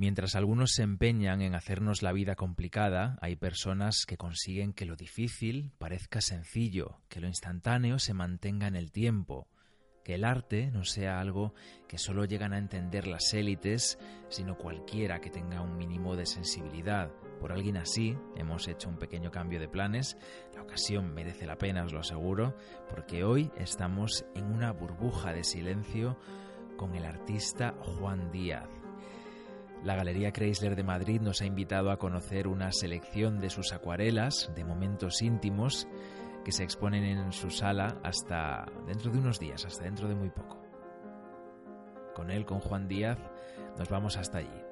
Mientras algunos se empeñan en hacernos la vida complicada, hay personas que consiguen que lo difícil parezca sencillo, que lo instantáneo se mantenga en el tiempo, que el arte no sea algo que solo llegan a entender las élites, sino cualquiera que tenga un mínimo de sensibilidad. Por alguien así hemos hecho un pequeño cambio de planes, la ocasión merece la pena, os lo aseguro, porque hoy estamos en una burbuja de silencio con el artista Juan Díaz. La Galería Chrysler de Madrid nos ha invitado a conocer una selección de sus acuarelas de momentos íntimos que se exponen en su sala hasta dentro de unos días, hasta dentro de muy poco. Con él, con Juan Díaz, nos vamos hasta allí.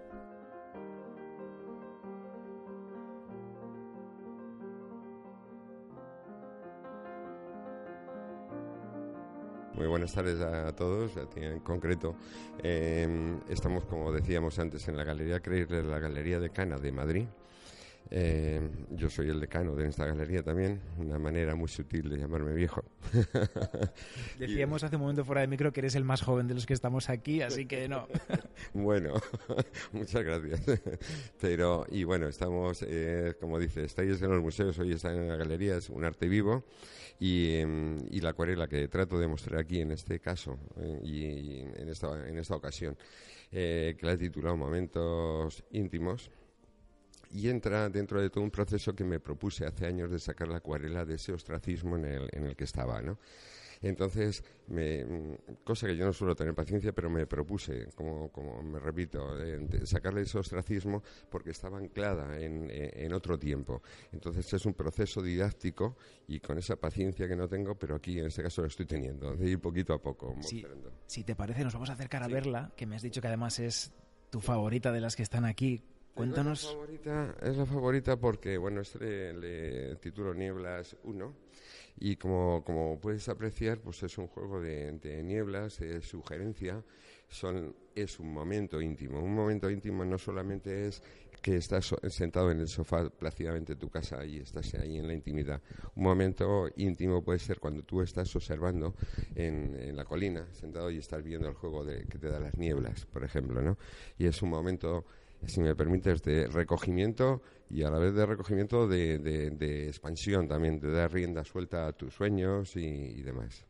Muy buenas tardes a todos. En concreto, em, estamos, como decíamos antes, en la Galería Chrysler, la Galería de Cana de Madrid. Eh, yo soy el decano de esta galería también, una manera muy sutil de llamarme viejo. Decíamos hace un momento fuera de micro que eres el más joven de los que estamos aquí, así que no. bueno, muchas gracias. Pero, y bueno, estamos, eh, como dice, estáis en los museos, hoy están en la galería, es un arte vivo y, em, y la acuarela que trato de mostrar aquí en este caso eh, y en esta, en esta ocasión, que la he titulado Momentos íntimos y entra dentro de todo un proceso que me propuse hace años de sacar la acuarela de ese ostracismo en el, en el que estaba, ¿no? Entonces, me, cosa que yo no suelo tener paciencia, pero me propuse, como, como me repito, de, sacarle ese ostracismo porque estaba anclada en, en, otro tiempo. Entonces, es un proceso didáctico y con esa paciencia que no tengo, pero aquí en este caso lo estoy teniendo, de ir poquito a poco mostrando. Si, te parece, nos vamos a acercar a verla, que me has dicho que además es tu favorita de las que están aquí. Cuéntanos. Es la favorita, es la favorita porque, bueno, este le, titulo Nieblas 1 y como, como puedes apreciar, pues es un juego de, de nieblas, de sugerencia, son, es un momento íntimo. Un momento íntimo no solamente es que estás sentado en el sofá plácidamente en tu casa y estás ahí en la intimidad. Un momento íntimo puede ser cuando tú estás observando en, en la colina, sentado y estás viendo el juego de, que te da las nieblas, por ejemplo, ¿no? Y es un momento si me permites, de recogimiento y a la vez de recogimiento de, de, expansión también, de dar rienda suelta a tus sueños y, demás.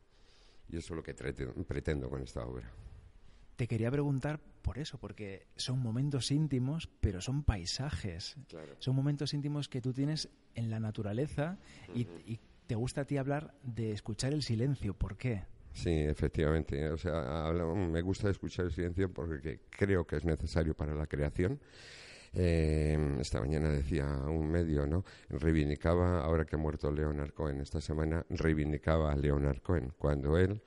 Y eso es lo que pretendo con esta obra. Te quería preguntar por eso, porque son momentos íntimos, pero son paisajes. Son momentos íntimos que tú tienes en la naturaleza y, y te gusta a ti hablar de escuchar el silencio. ¿Por qué? Sí, efectivamente. O sea, me gusta escuchar el silencio porque creo que es necesario para la creación. Eh, esta mañana decía un medio, ¿no? Reivindicaba, ahora que ha muerto Leonard Cohen esta semana, reivindicaba a Leonard Cohen cuando él,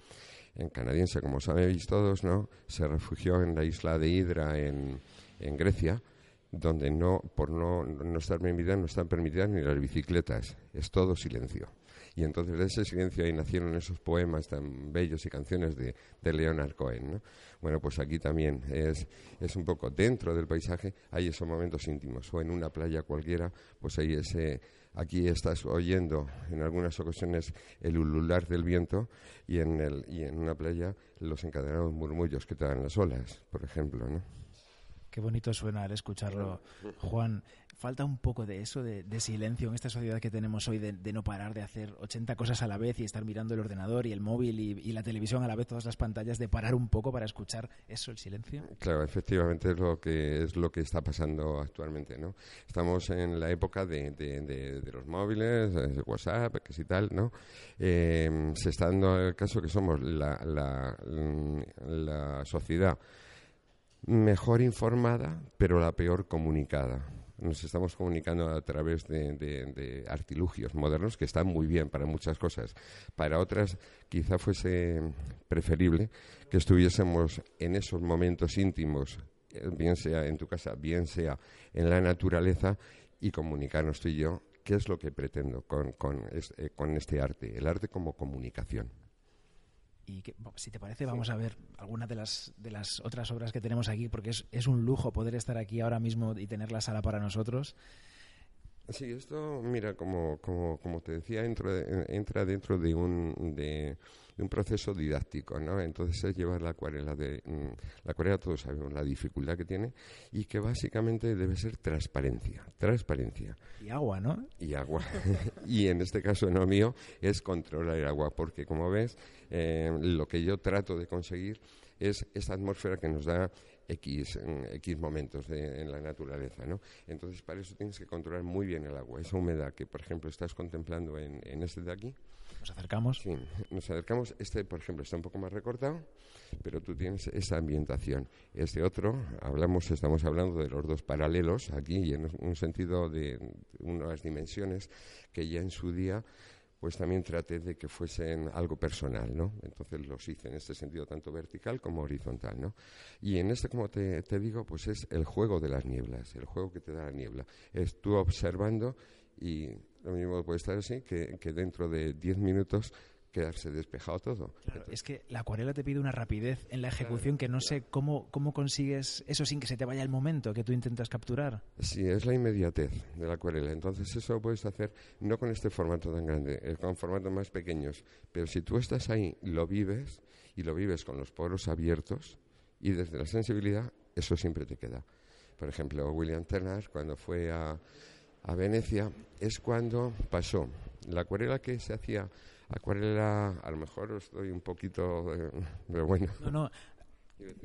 en canadiense, como sabéis todos, ¿no? Se refugió en la isla de Hydra en, en Grecia donde no, por no, no estar permitidas, no están permitidas ni las bicicletas. Es todo silencio. Y entonces de ese silencio ahí nacieron esos poemas tan bellos y canciones de, de Leonard Cohen. ¿no? Bueno, pues aquí también es, es un poco dentro del paisaje, hay esos momentos íntimos. O en una playa cualquiera, pues ahí ese, aquí estás oyendo en algunas ocasiones el ulular del viento y en, el, y en una playa los encadenados murmullos que te dan las olas, por ejemplo. ¿no? Qué bonito suena al escucharlo, Juan. Falta un poco de eso, de, silencio en esta sociedad que tenemos hoy, de, no parar de hacer 80 cosas a la vez y estar mirando el ordenador y el móvil y, la televisión a la vez, todas las pantallas, de parar un poco para escuchar eso, el silencio. Claro, efectivamente es lo que es lo que está pasando actualmente, ¿no? Estamos en la época de, los móviles, de WhatsApp, que si tal, ¿no? Eh, se está dando el caso que somos la, la, la sociedad mejor informada, pero la peor comunicada. Nos estamos comunicando a través de, artilugios modernos que están muy bien para muchas cosas. Para otras, quizá fuese preferible que estuviésemos en esos momentos íntimos, eh, bien sea en tu casa, bien sea en la naturaleza, y comunicarnos tú y yo qué es lo que pretendo con, con eh, este arte, el arte como comunicación y que, si te parece vamos a ver algunas de las de las otras obras que tenemos aquí porque es, es un lujo poder estar aquí ahora mismo y tener la sala para nosotros. Sí, esto, mira, como, como, como te decía, entra, entra dentro de un, de, un proceso didáctico, ¿no? Entonces es llevar la acuarela de... Mm, la acuarela todos sabemos la dificultad que tiene y que básicamente debe ser transparencia, transparencia. Y agua, ¿no? Y agua. y en este caso, no mío, es controlar el agua, porque como ves, eh, lo que yo trato de conseguir es esa atmósfera que nos da X, X momentos en la naturaleza, ¿no? Entonces, para eso tienes que controlar muy bien el agua. Esa humedad que, por ejemplo, estás contemplando en, en este de aquí. Nos acercamos. Sí, nos acercamos. Este, por ejemplo, está un poco más recortado, pero tú tienes esa ambientación. Este otro, hablamos, estamos hablando de los dos paralelos aquí y en un sentido de unas dimensiones que ya en su día pues también traté de que fuesen algo personal, ¿no? Entonces los hice en este sentido tanto vertical como horizontal, ¿no? Y en este, como te, te digo, pues es el juego de las nieblas, el juego que te da la niebla. Es tú observando y lo mismo puede estar así que, que dentro de 10 minutos quedarse despejado todo. es que la acuarela te pide una rapidez en la ejecución que no sé cómo, cómo consigues eso sin que se te vaya el momento que tú intentas capturar. Sí, es la inmediatez de la acuarela. Entonces eso lo puedes hacer no con este formato tan grande, con formatos más pequeños. Pero si tú estás ahí, lo vives y lo vives con los poros abiertos y desde la sensibilidad, eso siempre te queda. Por ejemplo, William Turner, cuando fue a, a Venecia, es cuando pasó la acuarela que se hacía acuarela, a lo mejor estoy un poquito, pero bueno. No, no.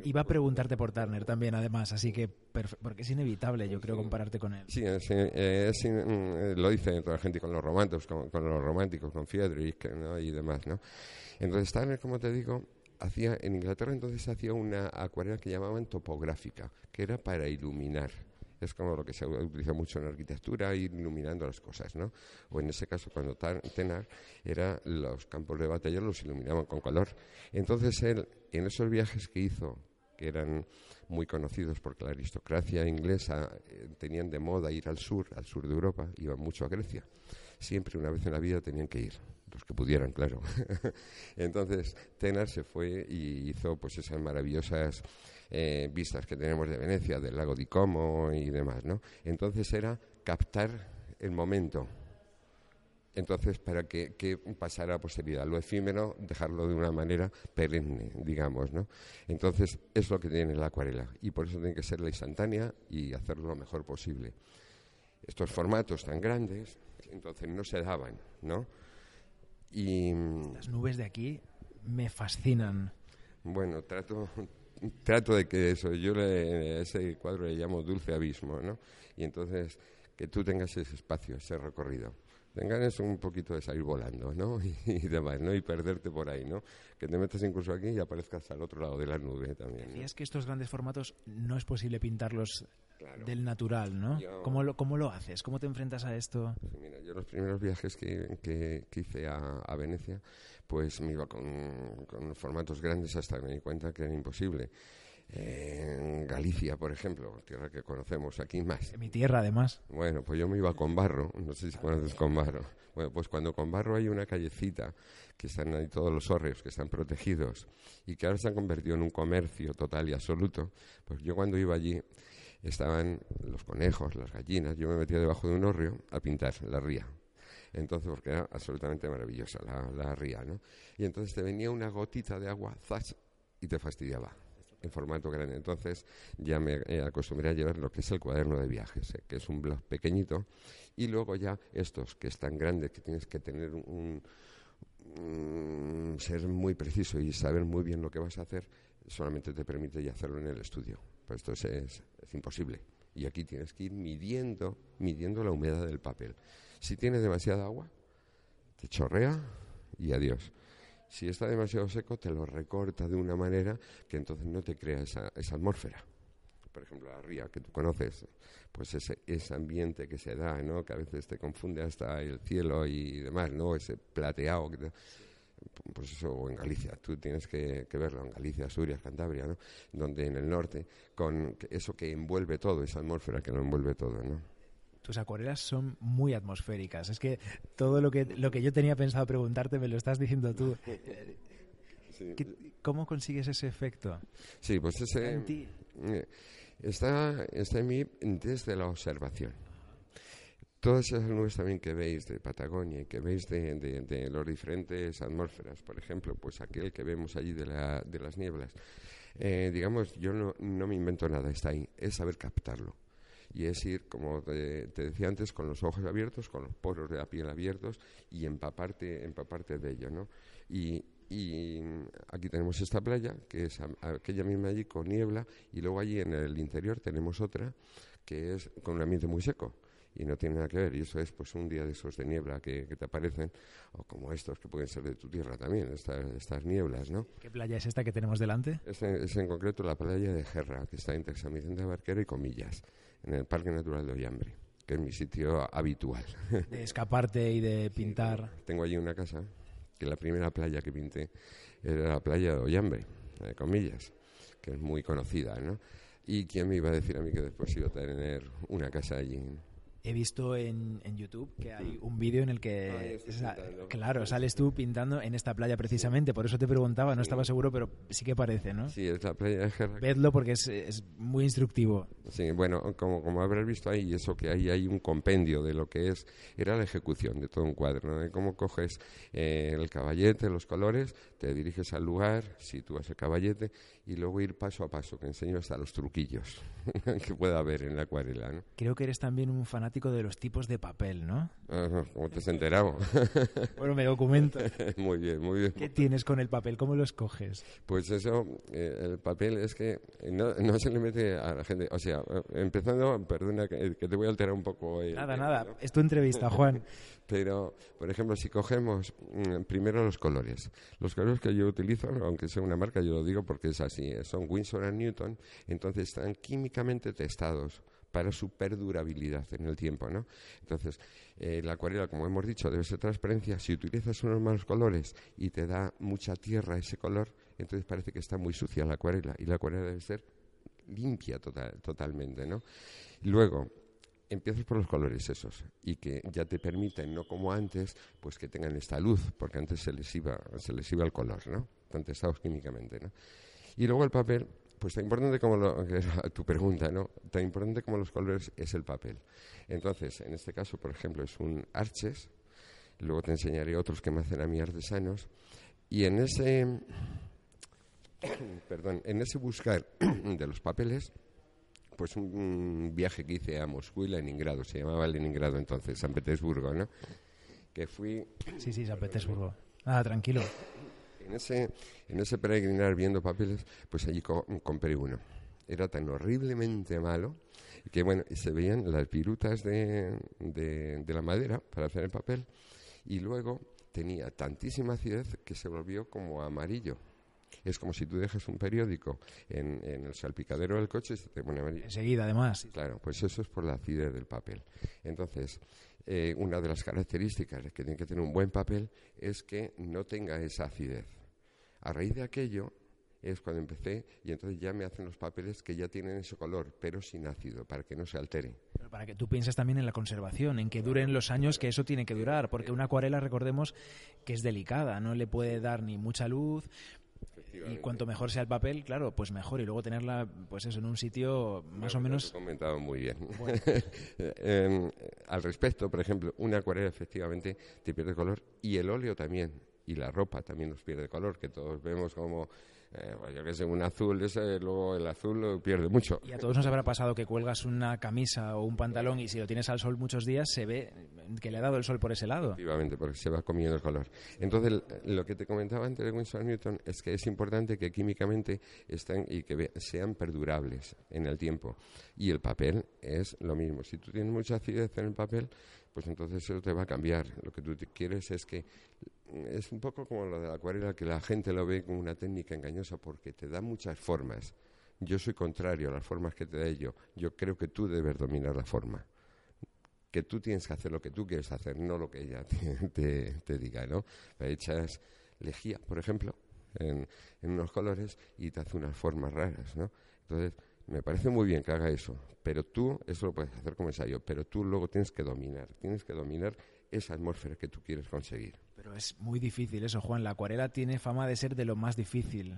Iba a preguntarte por Turner también, además, así que porque es inevitable, yo creo, compararte con él. Sí, es, mm, lo dice toda la gente con los románticos, con, los románticos, con Friedrich y demás, ¿no? Entonces Turner, como te digo, hacía en Inglaterra entonces hacía una acuarela que llamaban topográfica, que era para iluminar es como lo que se utiliza mucho en arquitectura, ir iluminando las cosas, ¿no? O en ese caso, cuando Tenar era los campos de batalla los iluminaban con color. Entonces él, en esos viajes que hizo, que eran muy conocidos porque la aristocracia inglesa eh, tenían de moda ir al sur, al sur de Europa, iban mucho a Grecia. Siempre una vez en la vida tenían que ir los que pudieran, claro. Entonces, Tenar se fue y hizo pues esas maravillosas eh, vistas que tenemos de Venecia, del lago di Como y demás, ¿no? Entonces era captar el momento. Entonces, para que, que, pasara a posteridad, lo efímero, dejarlo de una manera perenne, digamos, ¿no? Entonces, es lo que tiene la acuarela, y por eso tiene que ser la instantánea y hacerlo lo mejor posible. Estos formatos tan grandes, entonces no se daban, ¿no? Y... Las nubes de aquí me fascinan. Bueno, trato, trato de que eso, yo le, ese cuadro le llamo dulce abismo, ¿no? Y entonces que tú tengas ese espacio, ese recorrido. Tengas un poquito de salir volando, ¿no? Y, demás, ¿no? Y perderte por ahí, ¿no? Que te metas incluso aquí y aparezcas al otro lado de la nube también. Y es que estos grandes formatos no es posible pintarlos del natural, ¿no? ¿Cómo, lo, ¿Cómo lo haces? ¿Cómo te enfrentas a esto? mira, yo los primeros viajes que, que, hice a, a, Venecia, pues me iba con, con formatos grandes hasta que me di cuenta que era imposible en Galicia, por ejemplo, tierra que conocemos, aquí más. En mi tierra, además. Bueno, pues yo me iba con barro, no sé si conoces con barro. Bueno, pues cuando con barro hay una callecita, que están ahí todos los hórreos, que están protegidos, y que ahora se han convertido en un comercio total y absoluto, pues yo cuando iba allí estaban los conejos, las gallinas, yo me metía debajo de un hórreo a pintar la ría. Entonces, porque era absolutamente maravillosa la, la ría, ¿no? Y entonces te venía una gotita de agua, zas, y te fastidiaba en formato grande. Entonces ya me acostumbré a llevar lo que es el cuaderno de viajes, eh, que es un blog pequeñito, y luego ya estos que es tan grande que tienes que tener un, ser muy preciso y saber muy bien lo que vas a hacer, solamente te permite ya hacerlo en el estudio. Pues esto es, es imposible. Y aquí tienes que ir midiendo, midiendo la humedad del papel. Si tienes demasiada agua, te chorrea y adiós. Si está demasiado seco, te lo recorta de una manera que entonces no te crea esa, esa atmósfera. Por ejemplo, la ría que tú conoces, pues ese, ese ambiente que se da, ¿no? Que a veces te confunde hasta el cielo y demás, ¿no? Ese plateado que pues eso, o en Galicia, tú tienes que, que, verlo, en Galicia, Asturias, Cantabria, ¿no? Donde en el norte, con eso que envuelve todo, esa atmósfera que lo envuelve todo, ¿no? Tus acuarelas son muy atmosféricas. Es que todo lo que, lo que yo tenía pensado preguntarte me lo estás diciendo tú. ¿Cómo consigues ese efecto? Sí, pues ese... Eh, está, está en mí desde la observación. todas esas nubes también que veis de Patagonia y que veis de, de, los diferentes atmósferas, por ejemplo, pues aquel que vemos allí de, la, de las nieblas, eh, digamos, yo no, no me invento nada, está ahí, es saber captarlo y es ir, como te, decía antes, con los ojos abiertos, con los poros de la piel abiertos y empaparte, empaparte de ello, ¿no? Y, y aquí tenemos esta playa, que es aquella misma allí con niebla, y luego allí en el interior tenemos otra que es con un ambiente muy seco y no tiene nada que ver. Y eso es pues un día de esos de niebla que, te aparecen, o como estos que pueden ser de tu tierra también, estas, estas nieblas, ¿no? ¿Qué playa es esta que tenemos delante? Es en, es en concreto la playa de Gerra, que está entre San Vicente de Barquero y Comillas en el Parque Natural de Ollambre, que es mi sitio habitual. De escaparte y de pintar. tengo allí una casa, que la primera playa que pinté era la playa de Ollambre, de comillas, que es muy conocida, ¿no? Y quién me iba a decir a mí que después iba a tener una casa allí he visto en, en, YouTube que hay un vídeo en el que, claro, sales tú pintando en esta playa precisamente, por eso te preguntaba, no estaba seguro, pero sí que parece, ¿no? Sí, es la playa de Gerra. Vedlo porque es, es, muy instructivo. Sí, bueno, como, como habrás visto ahí, eso que ahí hay un compendio de lo que es, era la ejecución de todo un cuadro, ¿no? De cómo coges eh, el caballete, los colores, te diriges al lugar, sitúas el caballete y luego ir paso a paso, que enseño hasta los truquillos que pueda haber en la acuarela, ¿no? Creo que eres también un fanático de los tipos de papel, ¿no? ¿Cómo te has enterado? bueno, me documento. muy bien, muy bien. ¿Qué tienes con el papel? ¿Cómo lo escoges? Pues eso, eh, el papel es que no, no, se le mete a la gente. O sea, empezando, perdona que, te voy a alterar un poco. nada, nada. Es tu entrevista, Juan. Pero, por ejemplo, si cogemos mm, primero los colores. Los colores que yo utilizo, aunque sea una marca, yo lo digo porque es así, son Winsor Newton, entonces están químicamente testados para su perdurabilidad en el tiempo, ¿no? Entonces, eh, la acuarela, como hemos dicho, debe ser transparencia. Si utilizas unos malos colores y te da mucha tierra ese color, entonces parece que está muy sucia la acuarela y la acuarela debe ser limpia totalmente, ¿no? Luego, empiezas por los colores esos y que ya te permiten, no como antes, pues que tengan esta luz, porque antes se les iba, se les iba el color, ¿no? Están testados químicamente, ¿no? Y luego el papel pues tan importante como tu pregunta, ¿no? Tan importante como los colores es el papel. Entonces, en este caso, por ejemplo, es un Arches, luego te enseñaré otros que me hacen a mí artesanos, y en ese, perdón, en ese buscar de los papeles, pues un, viaje que hice a Moscú y Leningrado, se llamaba Leningrado entonces, San Petersburgo, ¿no? Que fui... Sí, sí, San Petersburgo. Ah, tranquilo. En ese, en ese peregrinar viendo papeles, pues allí compré uno. Era tan horriblemente malo que, bueno, se veían las virutas de, de, la madera para hacer el papel y luego tenía tantísima acidez que se volvió como amarillo. Es como si tú dejas un periódico en, en, el salpicadero del coche y se te pone amarillo. Enseguida, además. Claro, pues eso es por la acidez del papel. Entonces, eh, una de las características que tiene que tener un buen papel es que no tenga esa acidez. A raíz de aquello es cuando empecé y entonces ya me hacen los papeles que ya tienen ese color, pero sin ácido, para que no se altere. Pero para que tú pienses también en la conservación, en que duren los años que eso tiene que durar, porque una acuarela, recordemos, que es delicada, no le puede dar ni mucha luz, y cuanto mejor sea el papel, claro, pues mejor. Y luego tenerla, pues eso, en un sitio más o menos. Lo comentado muy bien. al respecto, por ejemplo, una acuarela efectivamente te pierde color y el óleo también. Y la ropa también nos pierde color, que todos vemos como eh, pues yo que sé, un azul, ese, luego el azul pierde mucho. Y a todos nos habrá pasado que cuelgas una camisa o un pantalón y si lo tienes al sol muchos días se ve que le ha dado el sol por ese lado. Efectivamente, porque se va comiendo el color. Entonces, lo que te comentaba antes de Winston Newton es que es importante que químicamente estén y que sean perdurables en el tiempo. Y el papel es lo mismo. Si tú tienes mucha acidez en el papel, pues entonces eso te va a cambiar. Lo que tú quieres es que es un poco como lo de la acuarela, que la gente lo ve como una técnica engañosa porque te da muchas formas. Yo soy contrario a las formas que te da ello. Yo creo que tú debes dominar la forma. Que tú tienes que hacer lo que tú quieres hacer, no lo que ella te, diga, ¿no? La echas lejía, por ejemplo, en, en unos colores y te hace unas formas raras, ¿no? Entonces, me parece muy bien que haga eso, pero tú, eso lo puedes hacer como ensayo, pero tú luego tienes que dominar, tienes que dominar esa atmósfera que tú quieres conseguir. Pero es muy difícil eso, Juan. La acuarela tiene fama de ser de lo más difícil.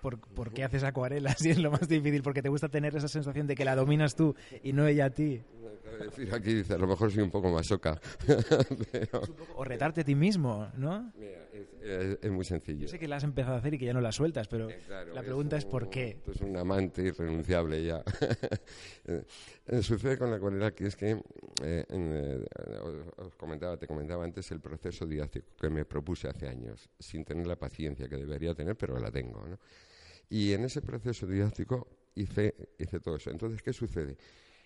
¿Por, qué haces acuarela si es lo más difícil? Porque te gusta tener esa sensación de que la dominas tú y no ella a ti. decir aquí, dice, a lo mejor soy un poco masoca. pero... O retarte a ti mismo, ¿no? Mira, es, muy sencillo. Yo sé que la has empezado a hacer y que ya no la sueltas, pero eh, la pregunta es, por qué. Es un amante irrenunciable ya. Eh, sucede con la acuarela que es que, eh, os comentaba, te comentaba antes el proceso didáctico que me propuse hace años, sin tener la paciencia que debería tener, pero la tengo, ¿no? Y en ese proceso didáctico hice, hice todo eso. Entonces, ¿qué sucede?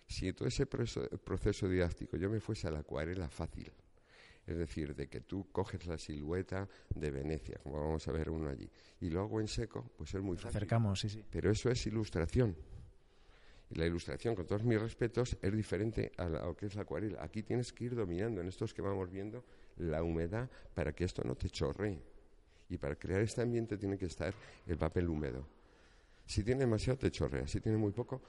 Si todo ese proceso, didáctico yo me fuese a la acuarela fácil, es decir, de que tú coges la silueta de Venecia, como vamos a ver uno allí, y lo hago en seco, pues es muy fácil. Acercamos, sí, sí. Pero eso es ilustración. Y la ilustración, con todos mis respetos, es diferente a, lo que es la acuarela. Aquí tienes que ir dominando en estos que vamos viendo la humedad para que esto no te chorree. Y para crear este ambiente tiene que estar el papel húmedo. Si tiene demasiado, te chorrea. Si tiene muy poco,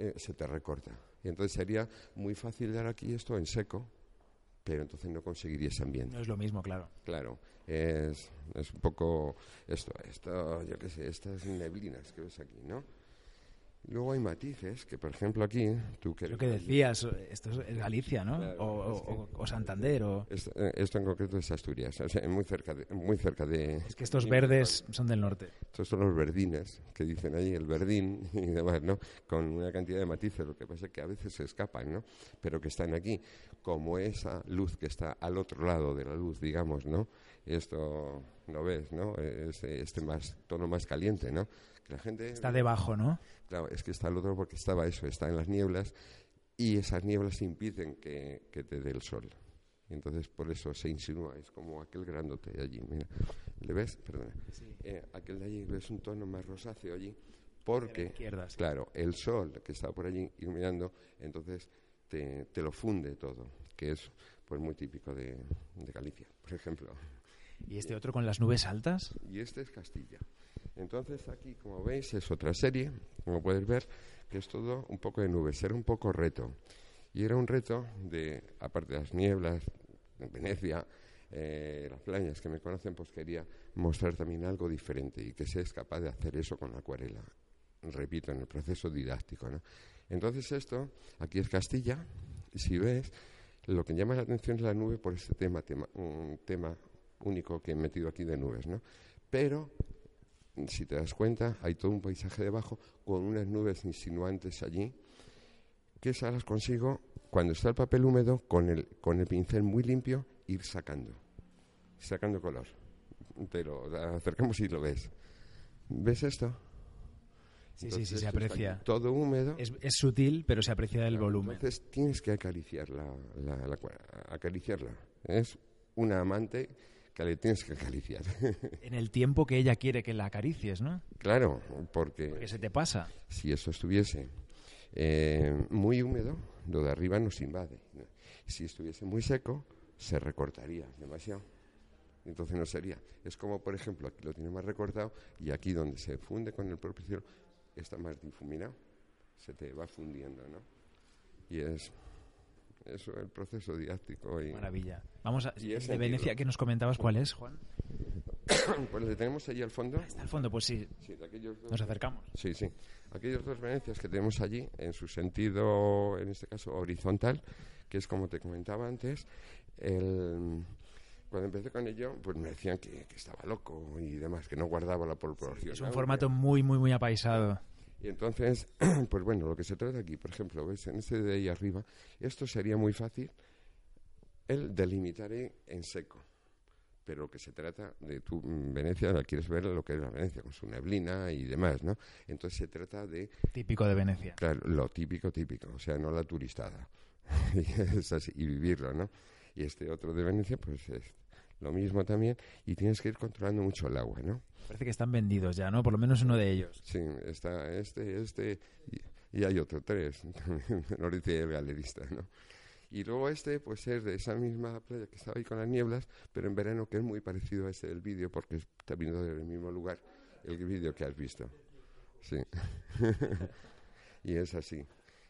eh, se te recorta. Y entonces sería muy fácil dar aquí esto en seco, pero entonces no conseguiría ese ambiente. No es lo mismo, claro. Claro, es, es un poco esto, esto, yo qué sé, estas neblinas que ves aquí, ¿no? Luego hay matices, que por ejemplo aquí, tú que... Lo que decías, esto es Galicia, ¿no? o, Santander, o... Eh, esto, en concreto es Asturias, o sea, muy cerca de... Muy cerca de es que estos verdes son del norte. Estos son los verdines, que dicen ahí, el verdín y demás, ¿no? Con una cantidad de matices, lo que pasa es que a veces se escapan, ¿no? Pero que están aquí, como esa luz que está al otro lado de la luz, digamos, ¿no? Esto, ¿no ves, no? Este, este más, tono más caliente, ¿no? la gente... Está debajo, ¿no? Claro, es que está el otro porque estaba eso, está en las nieblas y esas nieblas impiden que, te dé el sol. Entonces por eso se insinúa, es como aquel grandote de allí. Mira, ¿le ves? Perdona. Eh, aquel de allí ves un tono más rosáceo allí porque, claro, el sol que está por allí iluminando, entonces te, te, lo funde todo, que es pues muy típico de, de Galicia, por ejemplo. ¿Y este otro con las nubes altas? Y este es Castilla. Entonces aquí, como veis, es otra serie, como puedes ver, que es todo un poco de nubes, era un poco reto. Y era un reto de, aparte de las nieblas, en Venecia, eh, las playas que me conocen, pues quería mostrar también algo diferente y que seas capaz de hacer eso con la acuarela. Repito, en el proceso didáctico. ¿no? Entonces esto, aquí es Castilla, y si ves, lo que llama la atención es la nube por este tema, tema tema único que he metido aquí de nubes, ¿no? Pero si te das cuenta, hay todo un paisaje debajo con unas nubes insinuantes allí, que esas las consigo cuando está el papel húmedo con el, con el pincel muy limpio ir sacando, sacando color. Pero acercamos y lo ves. ¿Ves esto? Sí, sí, sí, se aprecia. Todo húmedo. Es, sutil, pero se aprecia el volumen. Entonces tienes que acariciarla, acariciarla. Es una amante que le tienes que acariciar. En el tiempo que ella quiere que la acaricies, ¿no? Claro, porque... Porque se te pasa. Si eso estuviese eh, muy húmedo, lo de arriba nos invade. Si estuviese muy seco, se recortaría demasiado. Entonces no sería. Es como, por ejemplo, aquí lo tiene más recortado y aquí donde se funde con el propio cielo está más difuminado. Se te va fundiendo, ¿no? Y es eso, el proceso didáctico. Y, Maravilla. Vamos a, de Venecia, que nos comentabas cuál es, Juan. pues le tenemos allí al fondo. está al fondo, pues sí. nos acercamos. Sí, sí. Aquellos dos Venecias que tenemos allí, en su sentido, en este caso, horizontal, que es como te comentaba antes, el, cuando empecé con ello, pues me decían que, estaba loco y demás, que no guardaba la proporción. es un formato muy, muy, muy apaisado. Y entonces, pues bueno, lo que se trata aquí, por ejemplo, ¿ves? En este de ahí arriba, esto sería muy fácil el delimitar en seco. Pero lo que se trata de tu Venecia, quieres ver lo que es la Venecia, con su neblina y demás, ¿no? Entonces se trata de... Típico de Venecia. Claro, lo típico, típico, o sea, no la turistada. y vivirlo, ¿no? Y este otro de Venecia, pues es lo mismo también, y tienes que ir controlando mucho el agua, ¿no? Parece que están vendidos ya, ¿no? Por lo menos uno de ellos. Sí, está este, este, y, hay otro, tres, nos dice el galerista, ¿no? Y luego este, pues es de esa misma playa que estaba ahí con las nieblas, pero en verano que es muy parecido a ese del vídeo, porque está viendo del mismo lugar el vídeo que has visto. Sí. y es así.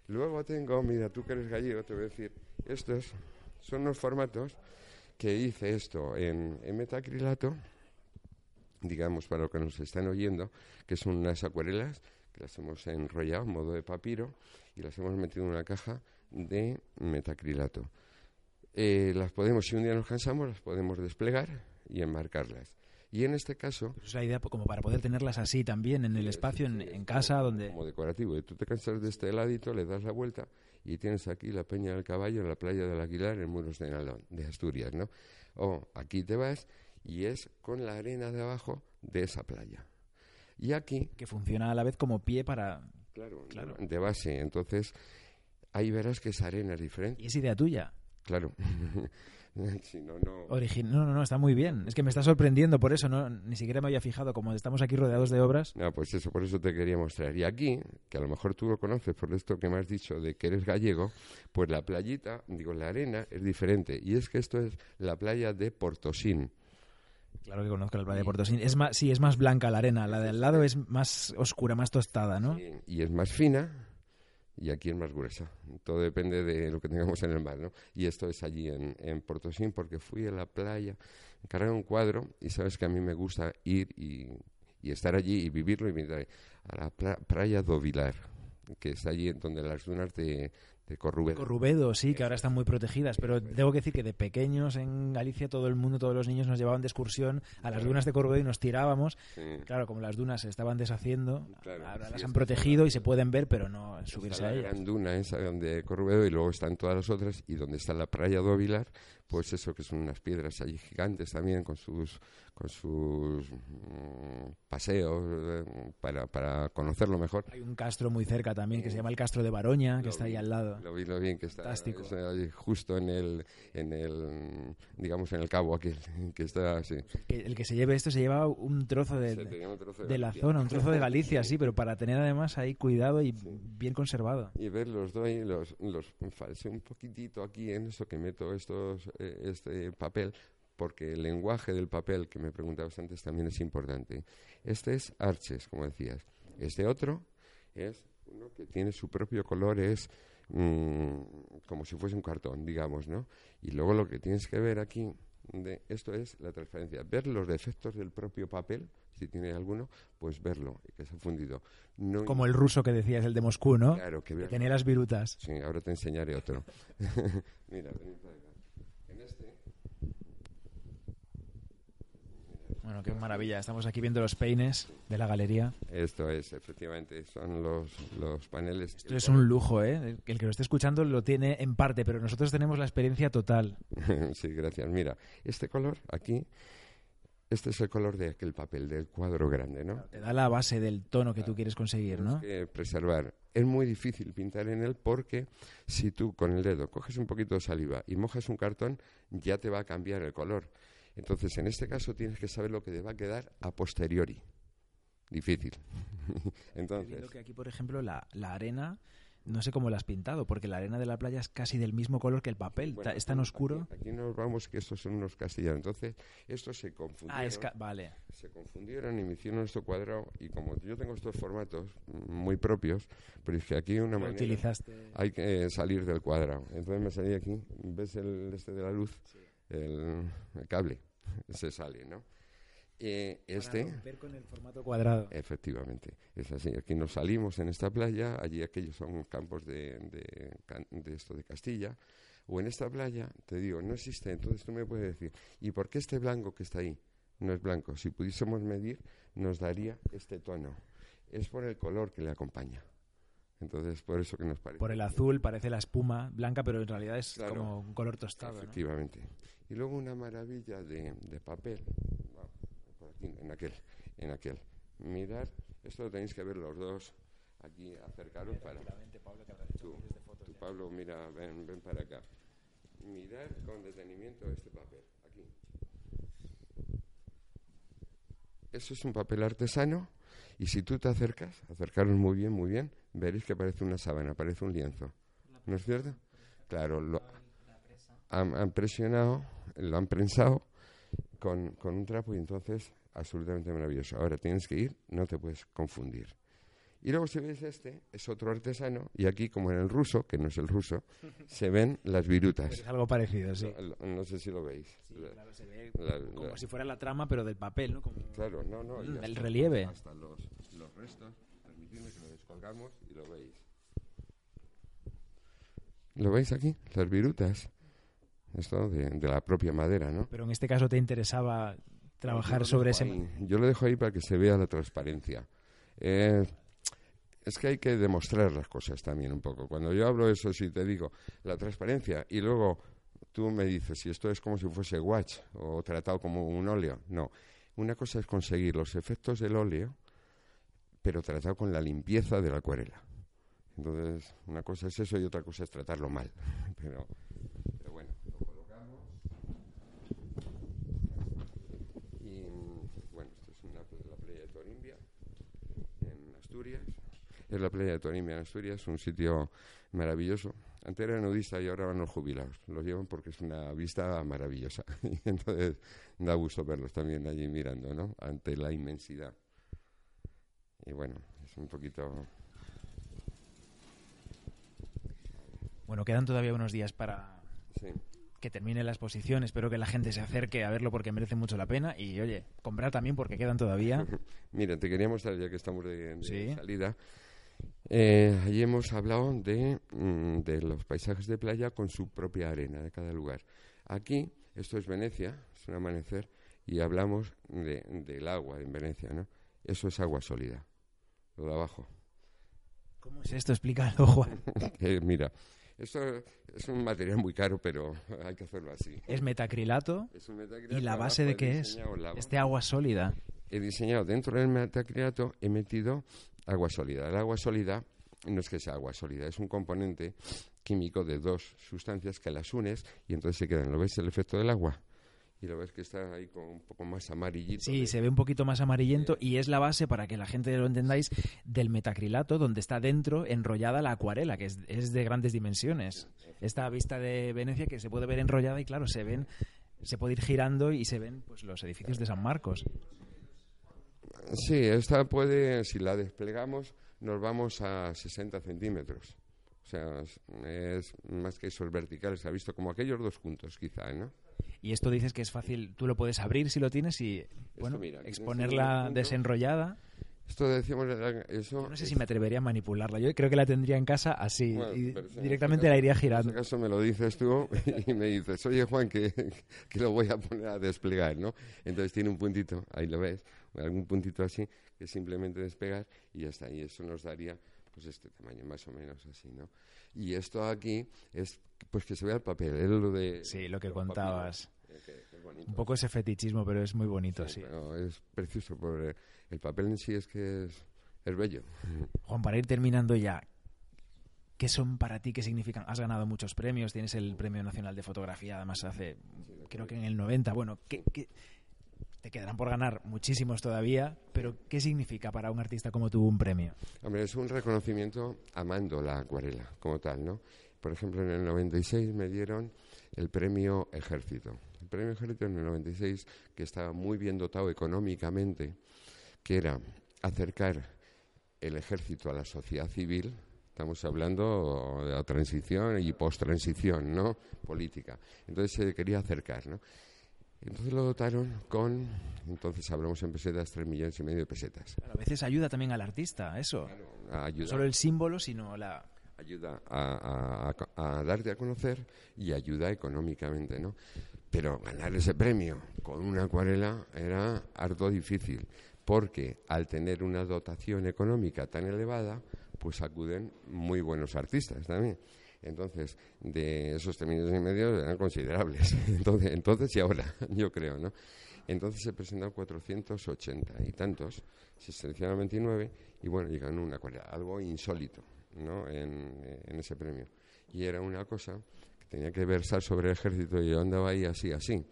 Luego tengo, mira, tú que eres gallego, te voy a decir, estos son los formatos que hice esto en, metacrilato, digamos, para los que nos están oyendo, que son unas acuarelas que las hemos enrollado en modo de papiro y las hemos metido en una caja de metacrilato. Eh, las podemos, si un día nos cansamos, las podemos desplegar y enmarcarlas. Y en este caso... es la idea como para poder tenerlas así también en el espacio, en, casa, donde... Como decorativo. Y tú te cansas de este ladito, le das la vuelta y tienes aquí la Peña del Caballo, en la playa del Aguilar, en Muros de Nalón, de Asturias, ¿no? O aquí te vas y es con la arena de abajo de esa playa. Y aquí... Que funciona a la vez como pie para... Claro, claro. de base. Entonces, ahí verás que esa arena es diferente. ¿Y es idea tuya? Claro. no, no... no, no, está muy bien. Es que me está sorprendiendo por eso, no, ni siquiera me había fijado, como estamos aquí rodeados de obras. No, pues eso, por eso te quería mostrar. Y aquí, que a lo mejor tú lo conoces por esto que me has dicho de que eres gallego, pues la playita, digo, la arena es diferente. Y es que esto es la playa de Portosín. Claro que conozco la playa de Portosín. Es más, sí, es más blanca la arena. La de al lado es más oscura, más tostada, ¿no? y es más fina y aquí es más gruesa. Todo depende de lo que tengamos en el mar, ¿no? Y esto es allí en, en Portosín porque fui a la playa, encargué un cuadro y sabes que a mí me gusta ir y, y estar allí y vivirlo y mirar a la playa do Vilar, que está allí donde las dunas de, de Corrubedo. Corrubedo, sí, que ahora están muy protegidas, pero tengo que decir que de pequeños en Galicia todo el mundo, todos los niños nos llevaban de excursión a las dunas de Corrubedo y nos tirábamos. Claro, como las dunas se estaban deshaciendo, ahora las han protegido y se pueden ver, pero no subirse a ellas. La gran duna esa de Corrubedo y luego están todas las otras y donde está la playa de Ovilar, pues eso que son unas piedras allí gigantes también con sus con sus mm, paseos eh, para, para conocerlo mejor. Hay un castro muy cerca también que se llama el Castro de Baroña, que está ahí al lado. Lo vi lo bien que está, justo en el en el digamos en el cabo aquí que está así. El que se lleve esto se lleva un trozo de, de, la zona, un trozo de Galicia, sí, pero para tener además ahí cuidado y bien conservado. Y ver los doy los los un poquitito aquí en eso que meto estos eh, este papel porque el lenguaje del papel que me preguntabas antes también es importante. Este es Arches, como decías. Este otro es uno que tiene su propio color, es mm, como si fuese un cartón, digamos, ¿no? Y luego lo que tienes que ver aquí, de, esto es la transparencia, ver los defectos del propio papel, si tiene alguno, pues verlo, que se ha fundido. como el ruso que decías, el de Moscú, ¿no? Claro, que, que tenía las virutas. Sí, ahora te enseñaré otro. Mira, Bueno, qué maravilla. Estamos aquí viendo los peines de la galería. Esto es, efectivamente, son los, los paneles. Esto es un lujo, ¿eh? El que lo esté escuchando lo tiene en parte, pero nosotros tenemos la experiencia total. sí, gracias. Mira, este color aquí, este es el color de aquel papel, del cuadro grande, ¿no? Te da la base del tono que tú quieres conseguir, ¿no? Que preservar. Es muy difícil pintar en él porque si tú con el dedo coges un poquito de saliva y mojas un cartón, ya te va a cambiar el color. Entonces, en este caso tienes que saber lo que te va a quedar a posteriori. Difícil. Entonces. que aquí, por ejemplo, la, la, arena, no sé cómo la has pintado, porque la arena de la playa es casi del mismo color que el papel. es tan oscuro. Aquí, nos vamos que estos son unos castellanos. Entonces, estos se confundieron. Ah, es vale. Se confundieron y me hicieron esto cuadrado. Y como yo tengo estos formatos muy propios, pero es que aquí una manera. Utilizaste... Hay que salir del cuadrado. Entonces me salí aquí. ¿Ves el este de la luz? El, el cable se sale, ¿no? Eh, este, Para romper con el formato cuadrado. Efectivamente, es así. Aquí nos salimos en esta playa, allí aquellos son campos de, de, esto de Castilla, o en esta playa, te digo, no existe. Entonces tú me puedes decir, ¿y por qué este blanco que está ahí no es blanco? Si pudiésemos medir, nos daría este tono. Es por el color que le acompaña. Entonces, por eso que nos parece. Por el azul parece la espuma blanca, pero en realidad es como un color tostado. Efectivamente. Y luego una maravilla de, papel, por aquí, en aquel, en aquel. Mirar, esto lo tenéis que ver los dos aquí, acercaros para... Pablo, tú, tú, Pablo, mira, ven, ven para acá. Mirar con detenimiento este papel, aquí. Eso es un papel artesano y si tú te acercas, acercaros muy bien, muy bien, veréis que parece una sábana, parece un lienzo. ¿No es cierto? Claro, lo han presionado lo han prensado con, con un trapo y entonces absolutamente maravilloso. Ahora tienes que ir, no te puedes confundir. Y luego si ves este, es otro artesano, y aquí, como en el ruso, que no es el ruso, se ven las virutas. Es algo parecido, sí. No, sé si lo veis. claro, se ve como si fuera la trama, pero del papel, ¿no? claro, no, no. el relieve. Hasta los, los restos, permitidme que lo descolgamos y lo veis. ¿Lo veis aquí? Las virutas. Esto de, la propia madera, ¿no? Pero en este caso te interesaba trabajar sobre ese... Yo lo dejo ahí para que se vea la transparencia. Eh, es que hay que demostrar las cosas también un poco. Cuando yo hablo de eso, si te digo la transparencia y luego tú me dices si esto es como si fuese watch o tratado como un óleo, no. Una cosa es conseguir los efectos del óleo, pero tratado con la limpieza de la acuarela. Entonces, una cosa es eso y otra cosa es tratarlo mal. Pero, bueno, lo colocamos. Y bueno, esto es una, la playa de Torimbia, en Asturias. Es la playa de Torimbia, en Asturias, un sitio maravilloso. Antes era nudista y ahora van los jubilados. Los llevan porque es una vista maravillosa. Y entonces da gusto verlos también allí mirando, ¿no? Ante la inmensidad. Y bueno, es un poquito Bueno, quedan todavía unos días para que termine la exposición. Espero que la gente se acerque a verlo porque merece mucho la pena. Y oye, comprar también porque quedan todavía. Mira, te quería mostrar ya que estamos de, salida. Eh, allí hemos hablado de, mm, de los paisajes de playa con su propia arena de cada lugar. Aquí, esto es Venecia, es un amanecer, y hablamos de, del agua en Venecia, ¿no? Eso es agua sólida, lo de abajo. ¿Cómo es esto? Explícalo, Juan. Eh, mira, esto es un material muy caro, pero hay que hacerlo así. Es metacrilato. ¿Y la base de qué es? Este agua sólida. He diseñado dentro del metacrilato, he metido agua sólida. El agua sólida no es que sea agua sólida, es un componente químico de dos sustancias que las unes y entonces se quedan. ¿Lo ves el efecto del agua? y lo ves que está ahí con un poco más amarillito. Sí, se ve un poquito más amarillento y es la base, para que la gente lo entendáis, del metacrilato, donde está dentro enrollada la acuarela, que es, de grandes dimensiones. Esta vista de Venecia que se puede ver enrollada y claro, se ven, se puede ir girando y se ven pues los edificios de San Marcos. Sí, esta puede, si la desplegamos, nos vamos a 60 centímetros. O sea, es más que esos verticales, se ha visto como aquellos dos puntos quizá, ¿no? Y esto dices que es fácil, tú lo puedes abrir si lo tienes y bueno, exponerla desenrollada. Esto decíamos eso. no sé si me atrevería a manipularla. Yo creo que la tendría en casa así y directamente la iría girando. En este caso me lo dices tú y me dices, oye Juan, que, que, lo voy a poner a desplegar, ¿no? Entonces tiene un puntito, ahí lo ves, algún puntito así que simplemente despegar y ya está. Y eso nos daría pues este tamaño más o menos así, ¿no? Y esto aquí es pues que se vea el papel, es lo de... Sí, lo que contabas. un poco ese fetichismo, pero es muy bonito, sí. es precioso, porque el papel en sí es que es, es bello. Juan, para ir terminando ya, ¿qué son para ti? ¿Qué significan? Has ganado muchos premios, tienes el Premio Nacional de Fotografía, además hace, creo que en el 90. Bueno, ¿qué, qué, te quedarán por ganar muchísimos todavía, pero ¿qué significa para un artista como tú un premio? Hombre, es un reconocimiento amando la acuarela como tal, ¿no? Por ejemplo, en el 96 me dieron el premio Ejército. El premio Ejército en el 96, que estaba muy bien dotado económicamente, que era acercar el ejército a la sociedad civil, estamos hablando de la transición y post-transición, ¿no? Política. Entonces se quería acercar, ¿no? Entonces lo dotaron con, entonces hablamos en pesetas, tres millones y medio de pesetas. a veces ayuda también al artista, eso. No solo el símbolo, sino la... Ayuda a, a, darte a conocer y ayuda económicamente, ¿no? Pero ganar ese premio con una acuarela era harto difícil, porque al tener una dotación económica tan elevada, pues acuden muy buenos artistas también. Entonces, de esos tres millones y medio eran considerables. entonces, y ahora, yo creo, ¿no? Entonces se presentaron 480 y tantos, se seleccionaron 29 y bueno, llegan una cualidad, algo insólito, ¿no? En, en, ese premio. Y era una cosa que tenía que versar sobre el ejército y yo andaba ahí así, así.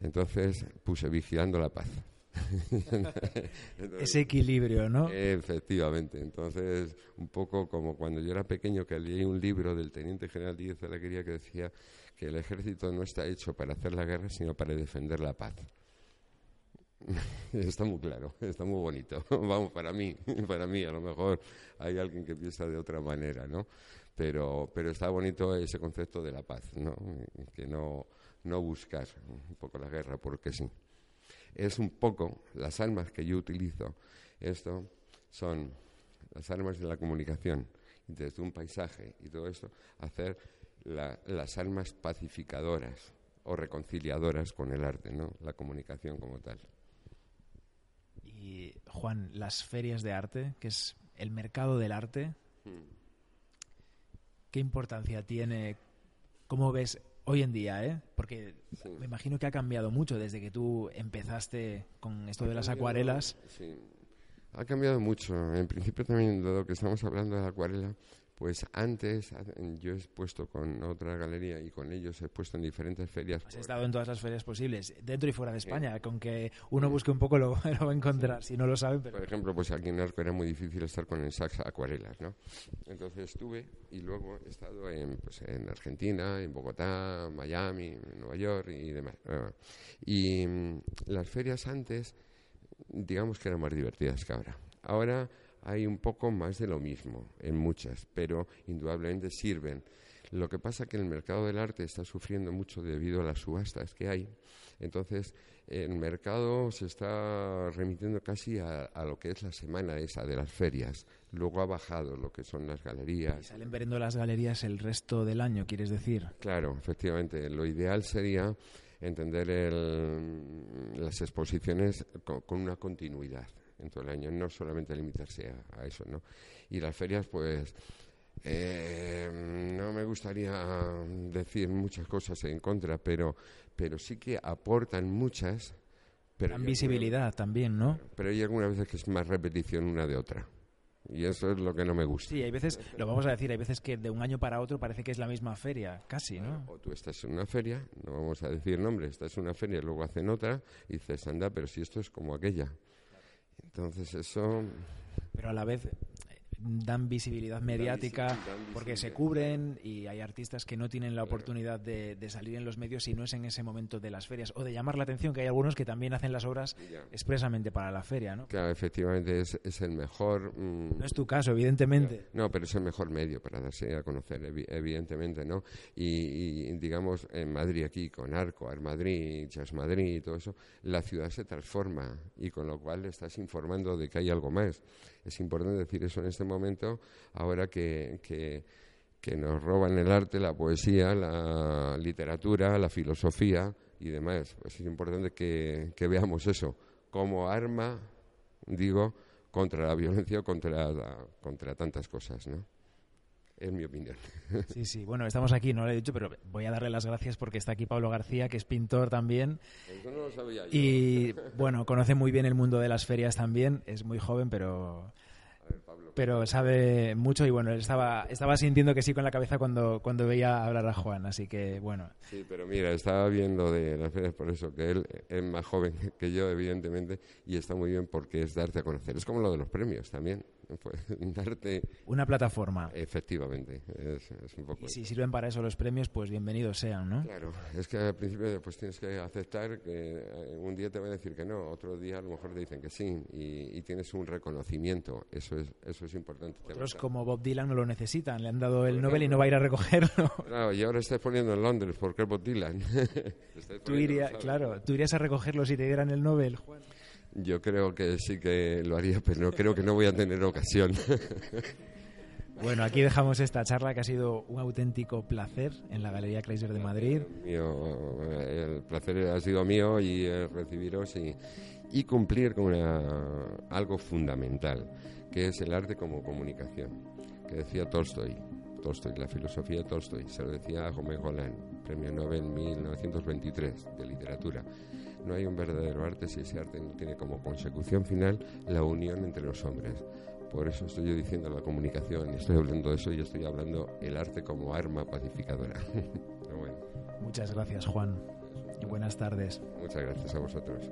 Entonces puse vigilando la paz. Ese equilibrio, ¿no? Efectivamente. Entonces, un poco como cuando yo era pequeño que leí un libro del teniente general Díaz de la que decía que el ejército no está hecho para hacer la guerra, sino para defender la paz. está muy claro, está muy bonito. Vamos, para mí, para mí, a lo mejor hay alguien que piensa de otra manera, ¿no? Pero, pero está bonito ese concepto de la paz, ¿no? Que no, no buscar un poco la guerra, porque sí es un poco las armas que yo utilizo. Esto son las armas de la comunicación, desde un paisaje y todo esto, hacer las almas pacificadoras o reconciliadoras con el arte, ¿no? La comunicación como tal. Y Juan, las ferias de arte, que es el mercado del arte, hmm. ¿qué importancia tiene? ¿Cómo ves hoy en día, eh? Porque me imagino que ha cambiado mucho desde que tú empezaste con esto de las acuarelas. Sí, ha cambiado mucho. En principio también, dado que estamos hablando de la acuarela, pues antes yo he expuesto con otra galería y con ellos he puesto en diferentes ferias. Has estado en todas las ferias posibles, dentro y fuera de España, con que uno busque un poco lo, lo va a encontrar, si no lo saben. Por ejemplo, pues aquí en Arco era muy difícil estar con el Sax acuarelas, ¿no? Entonces estuve y luego he estado en, pues, en Argentina, en Bogotá, Miami, Nueva York y demás. Y mm, las ferias antes, digamos que eran más divertidas que ahora. Ahora hay un poco más de lo mismo en muchas, pero indudablemente sirven. Lo que pasa es que el mercado del arte está sufriendo mucho debido a las subastas que hay. Entonces, el mercado se está remitiendo casi a, lo que es la semana esa de las ferias. Luego ha bajado lo que son las galerías. ¿Y salen viendo las galerías el resto del año, quieres decir? Claro, efectivamente. Lo ideal sería entender las exposiciones con una continuidad en todo el año, no solamente limitarse a, eso, ¿no? Y las ferias, pues, eh, no me gustaría decir muchas cosas en contra, pero, pero sí que aportan muchas. Pero Dan visibilidad también, ¿no? Pero hay algunas veces que es más repetición una de otra. Y eso es lo que no me gusta. Sí, hay veces, lo vamos a decir, hay veces que de un año para otro parece que es la misma feria, casi, ¿no? O tú estás en una feria, no vamos a decir nombre, estás en una feria, luego hacen otra, y dices, anda, pero si esto es como aquella. Entonces eso... Pero a la vez dan visibilidad mediática porque se cubren y hay artistas que no tienen la oportunidad de, salir en los medios y no es en ese momento de las ferias o de llamar la atención que hay algunos que también hacen las obras expresamente para la feria, ¿no? Claro, efectivamente es, es el mejor... Mm, no es tu caso, evidentemente. No, pero es el mejor medio para darse a conocer, evidentemente, ¿no? Y, digamos, en Madrid aquí, con Arco, Ar Madrid, Jazz Madrid y todo eso, la ciudad se transforma y con lo cual estás informando de que hay algo más. Es importante decir eso en este momento, ahora que, que, nos roban el arte, la poesía, la literatura, la filosofía y demás. Pues es importante que, veamos eso como arma, digo, contra la violencia contra, contra tantas cosas, ¿no? Es mi opinión. Sí, sí. Bueno, estamos aquí, no lo he dicho, pero voy a darle las gracias porque está aquí Pablo García, que es pintor también. Eso no lo sabía yo. Y bueno, conoce muy bien el mundo de las ferias también. Es muy joven, pero pero sabe mucho y bueno, estaba, estaba sintiendo que sí con la cabeza cuando, cuando veía hablar a Juan, así que bueno. Sí, pero mira, estaba viendo de las ferias por eso, que él es más joven que yo, evidentemente, y está muy bien porque es darte a conocer. Es como lo de los premios también. darte... Una plataforma. Efectivamente, es, un poco... Y si sirven para eso los premios, pues bienvenidos sean, ¿no? Claro, es que al principio pues tienes que aceptar que eh, un día te van a decir que no, otro día a lo mejor te dicen que sí, y, tienes un reconocimiento, eso es, eso es importante. Otros como Bob Dylan no lo necesitan, le han dado el Nobel y no va a ir a recogerlo. Claro, y ahora estás poniendo en Londres, ¿por qué Bob Dylan? tú irías, claro, tú irías a recogerlo si te dieran el Nobel, Juan. Yo creo que sí que lo haría, pero no, creo que no voy a tener ocasión. Bueno, aquí dejamos esta charla que ha sido un auténtico placer en la Galería Chrysler de Madrid. el placer ha sido mío y recibiros y, cumplir con algo fundamental, que es el arte como comunicación, que decía Tolstoy. Tolstoy, la filosofía de Tolstoy, se lo decía a Jaume Golan, premio Nobel 1923 de literatura no hay un verdadero arte si ese arte no tiene como consecución final la unión entre los hombres. Por eso estoy yo diciendo la comunicación estoy hablando de eso y estoy hablando el arte como arma pacificadora. Muchas gracias, Juan. Y buenas tardes. Muchas gracias a vosotros.